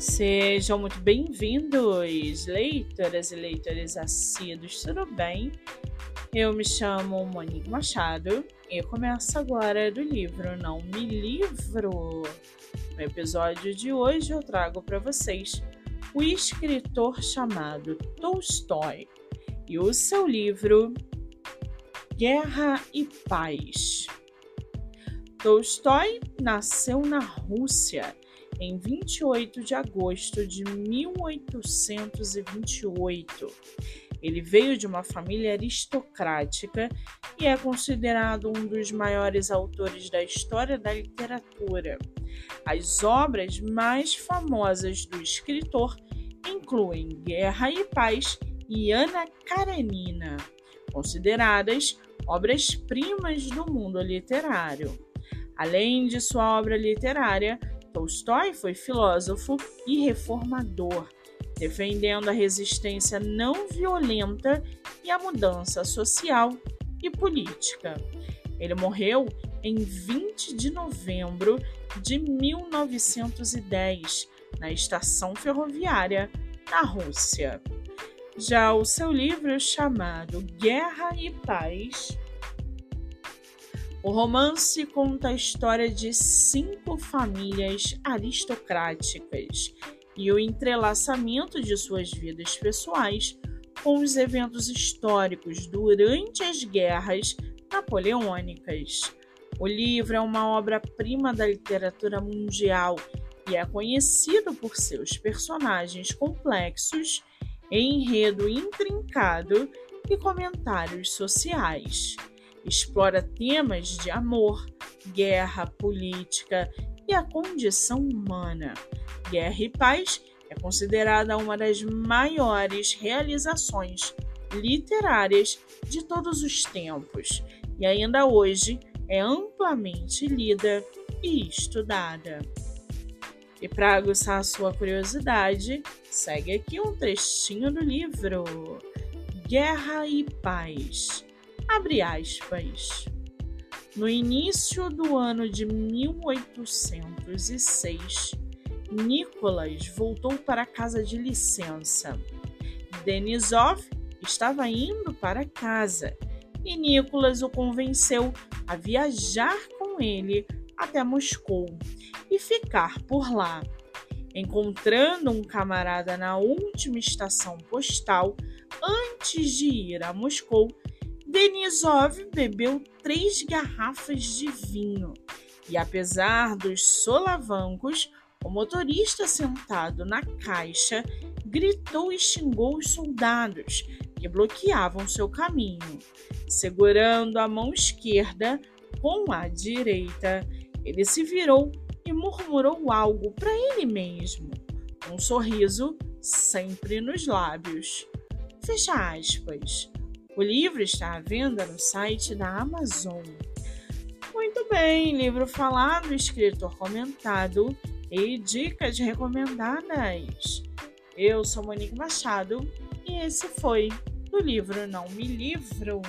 Sejam muito bem-vindos, leitoras e leitores assíduos, tudo bem? Eu me chamo Monique Machado e começo agora do livro Não Me Livro. No episódio de hoje eu trago para vocês o escritor chamado Tolstói e o seu livro Guerra e Paz. Tolstói nasceu na Rússia em 28 de agosto de 1828. Ele veio de uma família aristocrática e é considerado um dos maiores autores da história da literatura. As obras mais famosas do escritor incluem Guerra e Paz e Ana Karenina, consideradas obras-primas do mundo literário. Além de sua obra literária, Tolstói foi filósofo e reformador, defendendo a resistência não violenta e a mudança social e política. Ele morreu em 20 de novembro de 1910, na estação ferroviária na Rússia. Já o seu livro chamado Guerra e Paz o romance conta a história de cinco famílias aristocráticas e o entrelaçamento de suas vidas pessoais com os eventos históricos durante as guerras napoleônicas. O livro é uma obra-prima da literatura mundial e é conhecido por seus personagens complexos, enredo intrincado e comentários sociais explora temas de amor, guerra, política e a condição humana. Guerra e Paz é considerada uma das maiores realizações literárias de todos os tempos e ainda hoje é amplamente lida e estudada. E para aguçar a sua curiosidade, segue aqui um trechinho do livro Guerra e Paz Abre aspas. No início do ano de 1806, Nicholas voltou para casa de licença. Denisov estava indo para casa e Nicholas o convenceu a viajar com ele até Moscou e ficar por lá. Encontrando um camarada na última estação postal antes de ir a Moscou, Denisov bebeu três garrafas de vinho e, apesar dos solavancos, o motorista sentado na caixa gritou e xingou os soldados que bloqueavam seu caminho. Segurando a mão esquerda com a direita, ele se virou e murmurou algo para ele mesmo, um sorriso sempre nos lábios. Fecha aspas. O livro está à venda no site da Amazon. Muito bem, livro falado, escritor comentado e dicas recomendadas. Eu sou Monique Machado e esse foi o livro Não Me Livro.